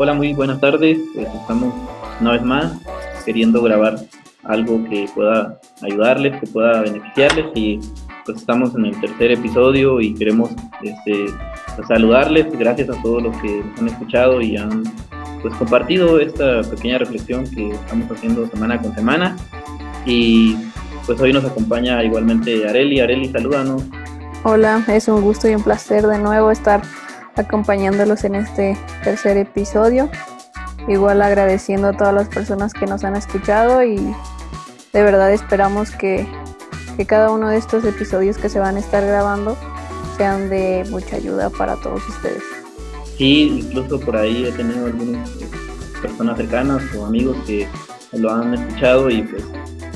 Hola, muy buenas tardes. Pues estamos una vez más queriendo grabar algo que pueda ayudarles, que pueda beneficiarles y pues estamos en el tercer episodio y queremos este, pues, saludarles. Gracias a todos los que nos han escuchado y han pues compartido esta pequeña reflexión que estamos haciendo semana con semana. Y pues hoy nos acompaña igualmente Areli. Areli, salúdanos. Hola, es un gusto y un placer de nuevo estar acompañándolos en este tercer episodio. Igual agradeciendo a todas las personas que nos han escuchado y de verdad esperamos que, que cada uno de estos episodios que se van a estar grabando sean de mucha ayuda para todos ustedes. Sí, incluso por ahí he tenido algunas personas cercanas o amigos que lo han escuchado y pues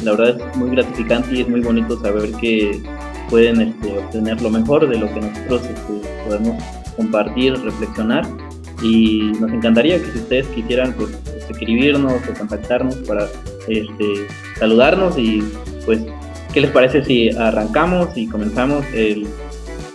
la verdad es muy gratificante y es muy bonito saber que pueden este, obtener lo mejor de lo que nosotros este, podemos compartir, reflexionar y nos encantaría que si ustedes quisieran pues, escribirnos o contactarnos para este, saludarnos y pues qué les parece si arrancamos y comenzamos el,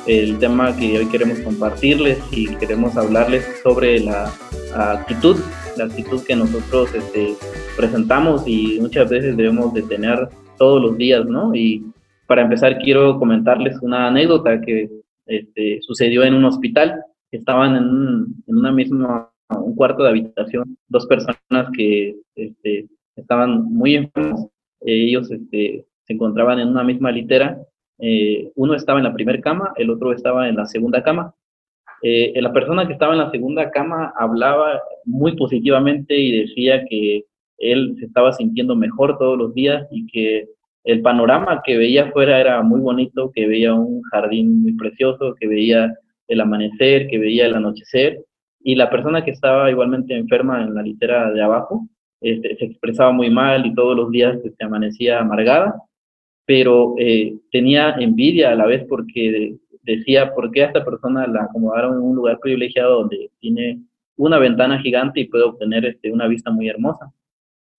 el tema que hoy queremos compartirles y queremos hablarles sobre la actitud, la actitud que nosotros este, presentamos y muchas veces debemos de tener todos los días, ¿no? Y para empezar quiero comentarles una anécdota que este, sucedió en un hospital. Estaban en, un, en una misma, un cuarto de habitación, dos personas que este, estaban muy enfermos. ellos este, se encontraban en una misma litera. Eh, uno estaba en la primera cama, el otro estaba en la segunda cama. Eh, la persona que estaba en la segunda cama hablaba muy positivamente y decía que él se estaba sintiendo mejor todos los días y que el panorama que veía afuera era muy bonito, que veía un jardín muy precioso, que veía el amanecer, que veía el anochecer, y la persona que estaba igualmente enferma en la litera de abajo este, se expresaba muy mal y todos los días se amanecía amargada, pero eh, tenía envidia a la vez porque decía, ¿por qué a esta persona la acomodaron en un lugar privilegiado donde tiene una ventana gigante y puede obtener este, una vista muy hermosa?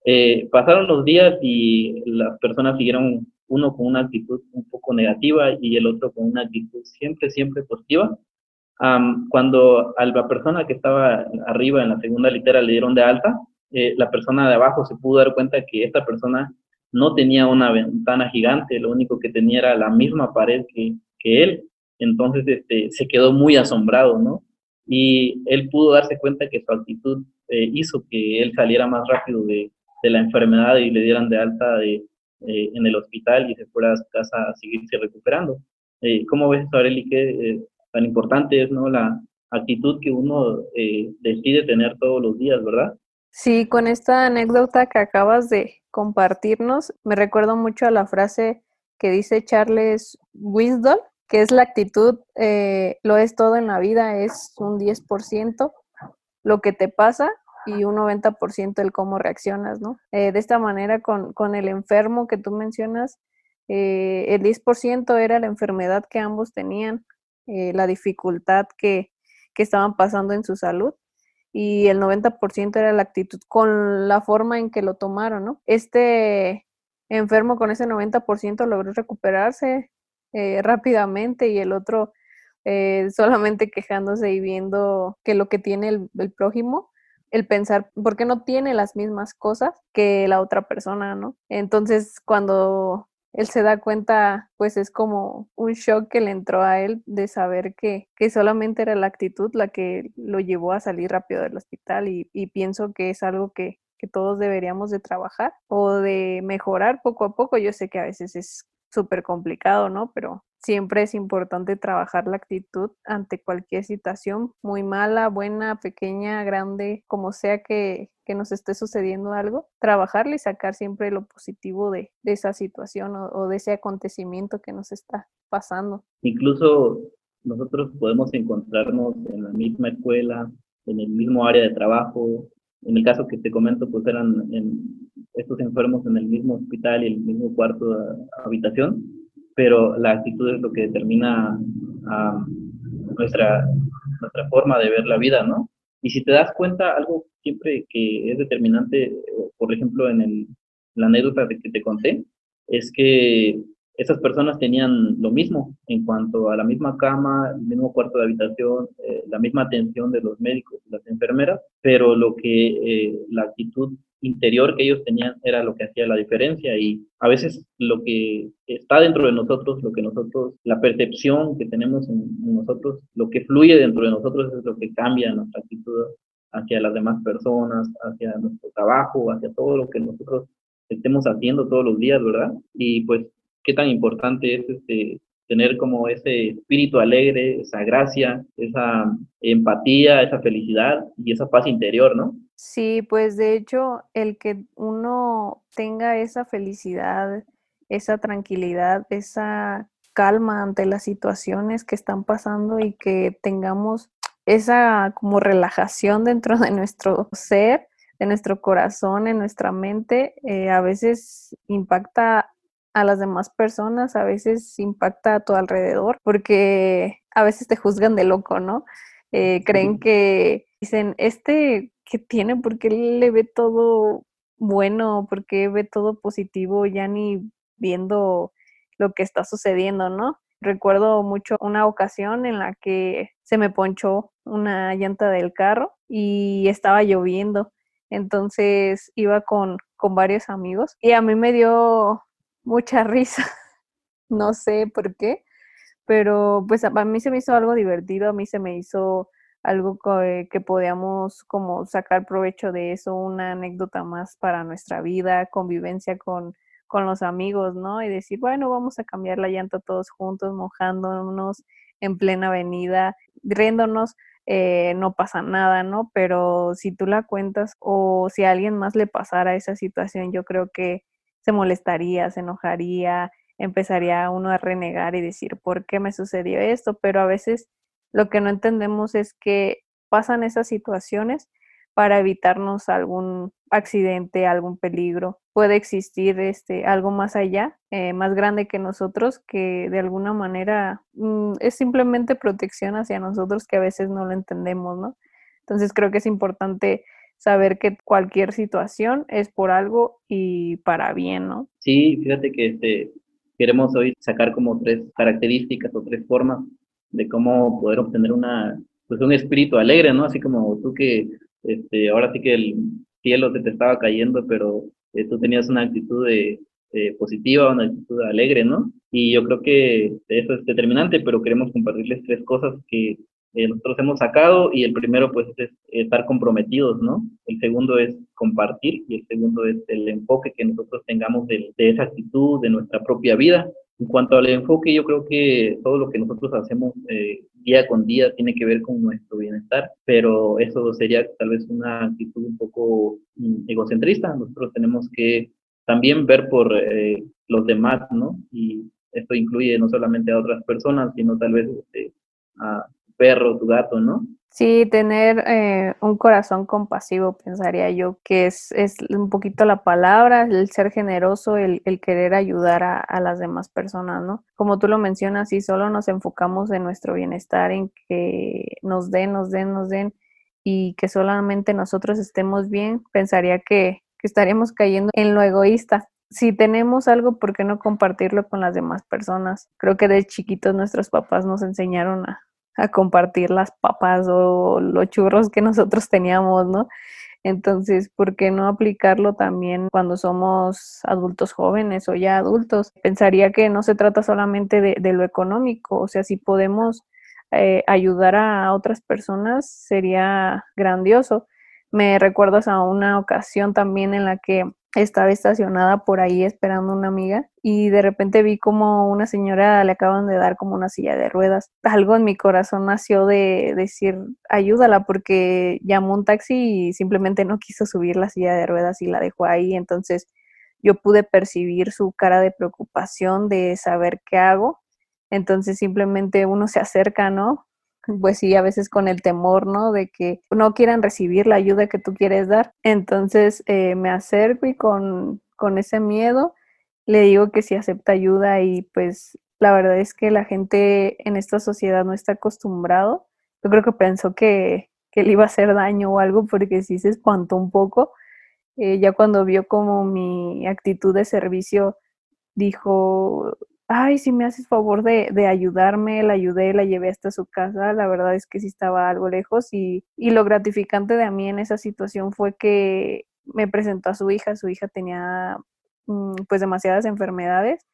Eh, pasaron los días y las personas siguieron uno con una actitud un poco negativa y el otro con una actitud siempre, siempre positiva. cuando a la persona que estaba arriba en la segunda litera le dieron de alta, eh, la persona de abajo se pudo dar cuenta que esta persona no tenía una ventana gigante, lo único que tenía era la misma pared que, que él. Entonces este, se quedó muy asombrado, ¿no? Y él pudo darse cuenta que su actitud eh, hizo que él saliera más rápido de, de la enfermedad y le dieran de alta de, eh, en el hospital y se fuera a su casa a seguirse recuperando. Eh, ¿Cómo ves, Aureli, qué eh, tan importante es ¿no? la actitud que uno decide tener todos los días, verdad? Sí, con esta anécdota que acabas de compartirnos, me recuerdo mucho a la frase que dice Charles Wisdom, que es la actitud, lo es todo en la vida, es un 10%, lo que te pasa y un 90% el cómo reaccionas, ¿no? Eh, de esta manera, con, con, el enfermo que tú mencionas, eh, el 10% era la enfermedad que ambos tenían, eh, la dificultad que, que, estaban pasando en su salud y el 90% era la actitud con la forma en que lo tomaron, ¿no? Este enfermo con ese 90% logró recuperarse rápidamente y el otro solamente quejándose y viendo que lo que tiene el, el prójimo el pensar por qué no tiene las mismas cosas que la otra persona, ¿no? Entonces, cuando él se da cuenta, pues es como un shock que le entró a él de saber que, que solamente era la actitud la que lo llevó a salir rápido del hospital y, y pienso que es algo que, que todos deberíamos de trabajar o de mejorar poco a poco. Yo sé que a veces es súper complicado, ¿no? Pero siempre es importante trabajar la actitud ante cualquier situación, muy mala, buena, pequeña, grande, como sea que, que nos esté sucediendo algo, trabajarle y sacar siempre lo positivo de, de esa situación o, o, de ese acontecimiento que nos está pasando. Incluso nosotros podemos encontrarnos en la misma escuela, en el mismo área de trabajo. En el caso que te comento, pues eran en estos enfermos en el mismo hospital y el mismo cuarto de habitación pero la actitud es lo que determina nuestra, nuestra forma de ver la vida, ¿no? Y si te das cuenta, algo siempre que es determinante, por ejemplo, en el, la anécdota que te conté, es que esas personas tenían lo mismo en cuanto a la misma cama, el mismo cuarto de habitación, eh, la misma atención de los médicos y las enfermeras, pero lo que eh, la actitud interior que ellos tenían era lo que hacía la diferencia y a veces lo que está dentro de nosotros, lo que nosotros, la percepción que tenemos en, nosotros, lo que fluye dentro de nosotros es lo que cambia nuestra actitud hacia las demás personas, hacia nuestro trabajo, hacia todo lo que nosotros estemos haciendo todos los días, ¿verdad? Y pues qué tan importante es este, tener como ese espíritu alegre, esa gracia, esa empatía, esa felicidad y esa paz interior, ¿no? Sí, pues de hecho, el que uno tenga esa felicidad, esa tranquilidad, esa calma ante las situaciones que están pasando y que tengamos esa como relajación dentro de nuestro ser, de nuestro corazón, en nuestra mente, eh, a veces impacta a las demás personas, a veces impacta a tu alrededor, porque a veces te juzgan de loco, ¿no? Eh, creen que dicen, este que tiene, porque le ve todo bueno, porque ve todo positivo, ya ni viendo lo que está sucediendo, ¿no? Recuerdo mucho una ocasión en la que se me ponchó una llanta del carro y estaba lloviendo. Entonces iba con, con varios amigos y a mí me dio mucha risa. no sé por qué, pero pues a mí se me hizo algo divertido, a mí se me hizo algo que, que podíamos como sacar provecho de eso, una anécdota más para nuestra vida, convivencia con, con los amigos, ¿no? Y decir, bueno, vamos a cambiar la llanta todos juntos, mojándonos en plena avenida, riéndonos, eh, no pasa nada, ¿no? Pero si tú la cuentas o si a alguien más le pasara esa situación, yo creo que se molestaría, se enojaría, empezaría uno a renegar y decir, ¿por qué me sucedió esto? Pero a veces lo que no entendemos es que pasan esas situaciones para evitarnos algún accidente, algún peligro. Puede existir este, algo más allá, eh, más grande que nosotros, que de alguna manera mm, es simplemente protección hacia nosotros que a veces no lo entendemos, ¿no? Entonces creo que es importante saber que cualquier situación es por algo y para bien, ¿no? Sí, fíjate que este, queremos hoy sacar como tres características o tres formas de cómo poder obtener una, pues un espíritu alegre, ¿no? Así como tú que este, ahora sí que el cielo se te estaba cayendo, pero eh, tú tenías una actitud de, positiva, una actitud alegre, ¿no? Y yo creo que eso es determinante, pero queremos compartirles tres cosas que eh, nosotros hemos sacado y el primero pues es estar comprometidos, ¿no? El segundo es compartir y el segundo es el enfoque que nosotros tengamos de esa actitud, de nuestra propia vida en cuanto al enfoque, yo creo que todo lo que nosotros hacemos eh, día con día tiene que ver con nuestro bienestar, pero eso sería tal vez una actitud un poco mm, egocentrista. Nosotros tenemos que también ver por eh, los demás, ¿no? Y esto incluye no solamente a otras personas, sino tal vez este, a perro, tu gato, ¿no? Sí, tener eh, un corazón compasivo, pensaría yo, que es, es, un poquito la palabra, el ser generoso, el, el querer ayudar a, a, las demás personas, ¿no? Como tú lo mencionas, si solo nos enfocamos en nuestro bienestar, en que nos den, nos den, nos den, y que solamente nosotros estemos bien, pensaría que, que estaríamos cayendo en lo egoísta. Si tenemos algo, ¿por qué no compartirlo con las demás personas? Creo que de chiquitos nuestros papás nos enseñaron a, a compartir las papas o los churros que nosotros teníamos, ¿no? Entonces, ¿por qué no aplicarlo también cuando somos adultos jóvenes o ya adultos? Pensaría que no se trata solamente de, lo económico, o sea, si podemos eh, ayudar a otras personas sería grandioso. Me recuerdas a una ocasión también en la que estaba estacionada por ahí esperando una amiga y de repente vi como una señora le acaban de dar como una silla de ruedas. Algo en mi corazón nació de decir, ayúdala porque llamó un taxi y simplemente no quiso subir la silla de ruedas y la dejó ahí. Entonces yo pude percibir su cara de preocupación de saber qué hago. Entonces simplemente uno se acerca, ¿no? Pues sí, a veces con el temor, ¿no? De que no quieran recibir la ayuda que tú quieres dar. Entonces eh, me acerco y con, con ese miedo le digo que sí acepta ayuda y pues la verdad es que la gente en esta sociedad no está acostumbrado. Yo creo que pensó que, que le iba a hacer daño o algo porque sí se espantó un poco. Ya cuando vio como mi actitud de servicio, dijo, ay, si me haces favor de, de, ayudarme, la ayudé, la llevé hasta su casa, la verdad es que sí estaba algo lejos y, y lo gratificante de a mí en esa situación fue que me presentó a su hija, su hija tenía mm, pues demasiadas enfermedades,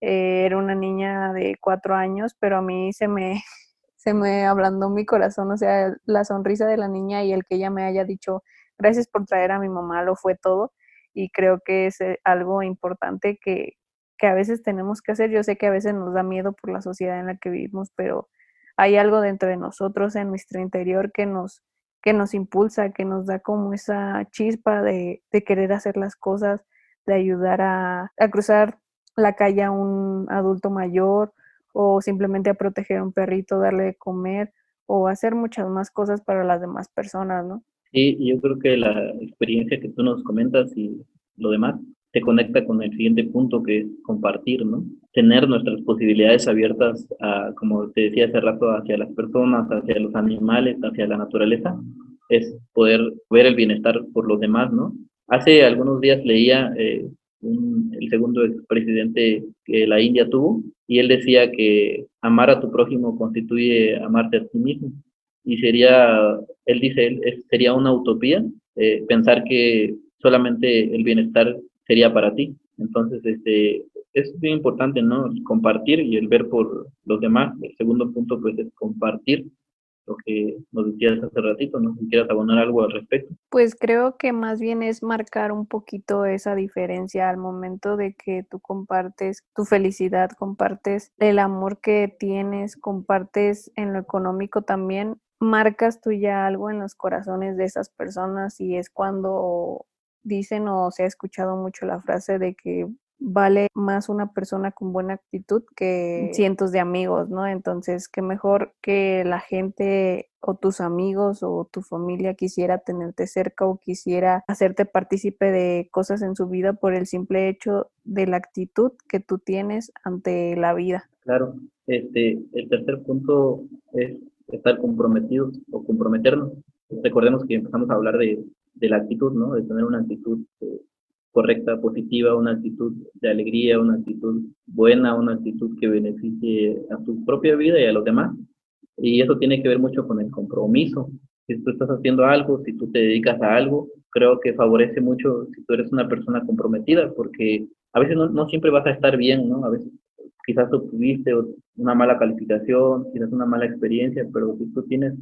eh, era una niña de cuatro años, pero a mí se me, se me ablandó mi corazón, o sea, la sonrisa de la niña y el que ella me haya dicho, gracias por traer a mi mamá, lo fue todo y creo que es eh, algo importante que, que a veces tenemos que hacer. Yo sé que a veces nos da miedo por la sociedad en la que vivimos, pero hay algo dentro de nosotros, en nuestro interior, que nos, que nos impulsa, que nos da como esa chispa de, de querer hacer las cosas, de ayudar a, a, cruzar la calle a un adulto mayor o simplemente a proteger a un perrito, darle de comer o hacer muchas más cosas para las demás personas, ¿no? Sí, yo creo que la experiencia que tú nos comentas y lo demás se conecta con el siguiente punto que es compartir, ¿no? Tener nuestras posibilidades abiertas, a, como te decía hace rato, hacia las personas, hacia los animales, hacia la naturaleza, es poder ver el bienestar por los demás, ¿no? Hace algunos días leía eh, el segundo expresidente que la India tuvo y él decía que amar a tu prójimo constituye amarte a ti mismo. Y sería, él dice, él, sería una utopía eh, pensar que solamente el bienestar sería para ti. Entonces, este, es muy importante, ¿no? compartir y el ver por los demás. El segundo punto, pues, es compartir lo que nos decías hace ratito, ¿no? Si quieres abonar algo al respecto. Pues creo que más bien es marcar un poquito esa diferencia al momento de que tú compartes tu felicidad, compartes el amor que tienes, compartes en lo económico también, marcas tú ya algo en los corazones de esas personas y es cuando dicen o se ha escuchado mucho la frase de que vale más una persona con buena actitud que cientos de amigos, ¿no? Entonces, qué mejor que la gente o tus amigos o tu familia quisiera tenerte cerca o quisiera hacerte partícipe de cosas en su vida por el simple hecho de la actitud que tú tienes ante la vida. Claro, este, el tercer punto es estar comprometidos o comprometernos. Recordemos que empezamos a hablar de de la actitud, ¿no? De tener una actitud eh, correcta, positiva, una actitud de alegría, una actitud buena, una actitud que beneficie a tu propia vida y a los demás. Y eso tiene que ver mucho con el compromiso. Si tú estás haciendo algo, si tú te dedicas a algo, creo que favorece mucho si tú eres una persona comprometida, porque a veces no, siempre vas a estar bien, ¿no? A veces quizás obtuviste una mala calificación, quizás una mala experiencia, pero si tú tienes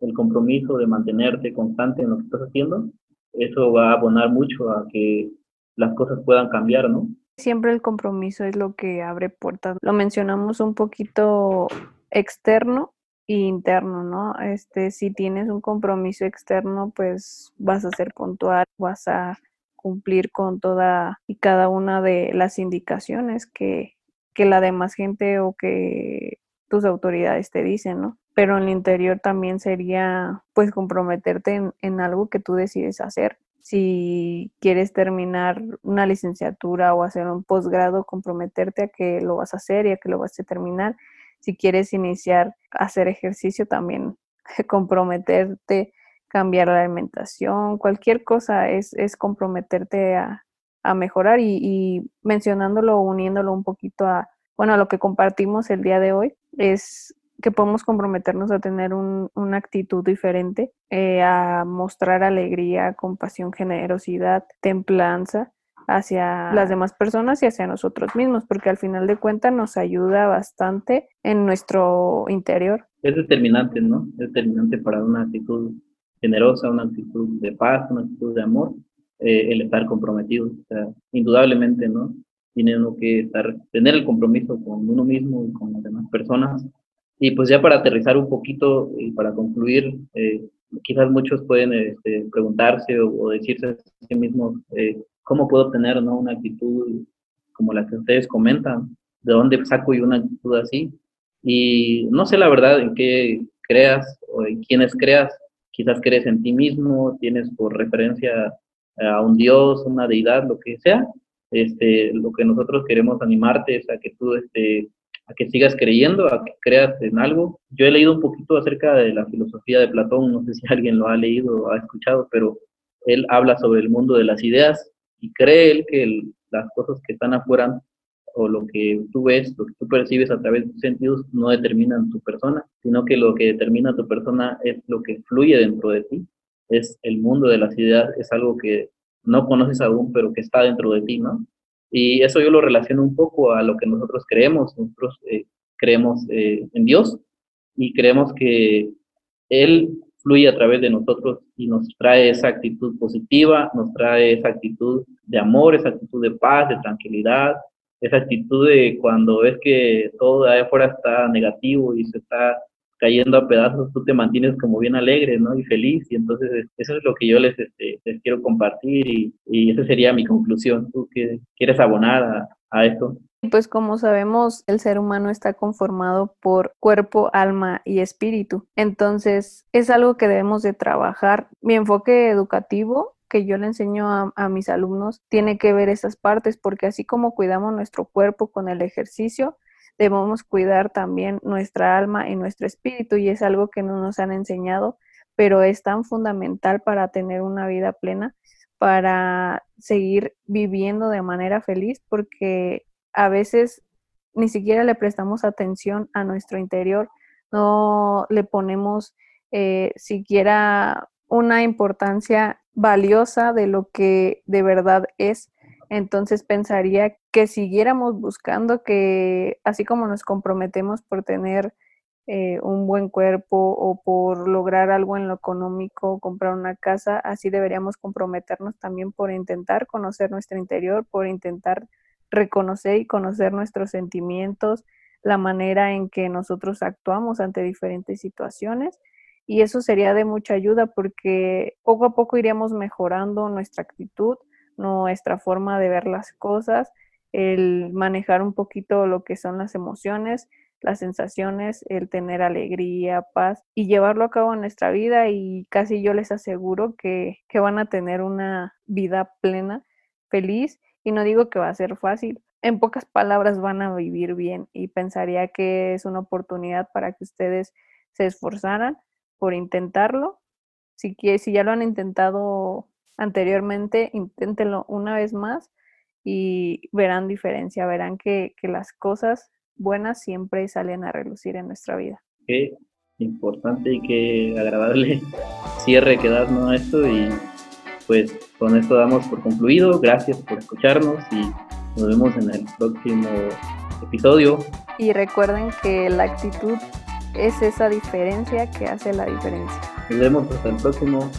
el compromiso de mantenerte constante en lo que estás haciendo, eso va a abonar mucho a que las cosas puedan cambiar, ¿no? Siempre el compromiso es lo que abre puertas. Lo mencionamos un poquito externo e interno, ¿no? Este, si tienes un compromiso externo, pues vas a ser puntual, vas a cumplir con toda y cada una de las indicaciones que, que la demás gente o que tus autoridades te dicen, ¿no? Pero en el interior también sería pues comprometerte en, algo que tú decides hacer. Si quieres terminar una licenciatura o hacer un posgrado, comprometerte a que lo vas a hacer y a que lo vas a terminar. Si quieres iniciar a hacer ejercicio, también comprometerte, cambiar la alimentación, cualquier cosa es, es comprometerte a, a mejorar y, y, mencionándolo, uniéndolo un poquito a, bueno, a lo que compartimos el día de hoy, es que podemos comprometernos a tener una actitud diferente, eh, a mostrar alegría, compasión, generosidad, templanza hacia las demás personas y hacia nosotros mismos, porque al final de cuentas nos ayuda bastante en nuestro interior. Es determinante, ¿no? Es determinante para una actitud generosa, una actitud de paz, una actitud de amor, eh, el estar comprometido. O sea, indudablemente, ¿no? Tiene que estar, tener el compromiso con uno mismo y con las demás personas y pues ya para aterrizar un poquito y para concluir, eh, quizás muchos pueden este, preguntarse o, decirse a sí mismos, eh, ¿cómo puedo tener ¿no? una actitud como la que ustedes comentan? ¿De dónde saco yo una actitud así? Y no sé la verdad en qué creas o en quiénes creas. Quizás crees en ti mismo, tienes por referencia a un Dios, una deidad, lo que sea. Este, lo que nosotros queremos animarte es a que tú este, a que sigas creyendo, a que creas en algo. Yo he leído un poquito acerca de la filosofía de Platón, no sé si alguien lo ha leído o ha escuchado, pero él habla sobre el mundo de las ideas y cree él que las cosas que están afuera o lo que tú ves, lo que tú percibes a través de tus sentidos no determinan tu persona, sino que lo que determina tu persona es lo que fluye dentro de ti, es el mundo de las ideas, es algo que no conoces aún, pero que está dentro de ti, ¿no? Y eso yo lo relaciono un poco a lo que nosotros creemos, nosotros eh, creemos eh, en Dios y creemos que Él fluye a través de nosotros y nos trae esa actitud positiva, nos trae esa actitud de amor, esa actitud de paz, de tranquilidad, esa actitud de cuando ves que todo de afuera está negativo y se está cayendo a pedazos, tú te mantienes como bien alegre, ¿no? Y feliz, y entonces eso es lo que yo les, este, les quiero compartir y, y, esa sería mi conclusión. ¿Tú que quieres abonar a, a esto? Pues como sabemos, el ser humano está conformado por cuerpo, alma y espíritu. Entonces, es algo que debemos de trabajar. Mi enfoque educativo que yo le enseño a, mis alumnos tiene que ver esas partes, porque así como cuidamos nuestro cuerpo con el ejercicio, debemos cuidar también nuestra alma y nuestro espíritu, y es algo que no nos han enseñado, pero es tan fundamental para tener una vida plena, para seguir viviendo de manera feliz, porque a veces ni siquiera le prestamos atención a nuestro interior, no le ponemos eh, siquiera una importancia valiosa de lo que de verdad es. Entonces pensaría que siguiéramos buscando que, así como nos comprometemos por tener eh, un buen cuerpo o por lograr algo en lo económico, comprar una casa, así deberíamos comprometernos también por intentar conocer nuestro interior, por intentar reconocer y conocer nuestros sentimientos, la manera en que nosotros actuamos ante diferentes situaciones. Y eso sería de mucha ayuda porque poco a poco iríamos mejorando nuestra actitud, nuestra forma de ver las cosas, el manejar un poquito lo que son las emociones, las sensaciones, el tener alegría, paz y llevarlo a cabo en nuestra vida y casi yo les aseguro que, que van a tener una vida plena, feliz y no digo que va a ser fácil. En pocas palabras van a vivir bien y pensaría que es una oportunidad para que ustedes se esforzaran por intentarlo. Si, si ya lo han intentado anteriormente, inténtenlo una vez más y verán diferencia, verán que, las cosas buenas siempre salen a relucir en nuestra vida. Qué importante y qué agradable cierre que das ¿no? esto y pues con esto damos por concluido. Gracias por escucharnos y nos vemos en el próximo episodio. Y recuerden que la actitud es esa diferencia que hace la diferencia. Nos vemos hasta el próximo.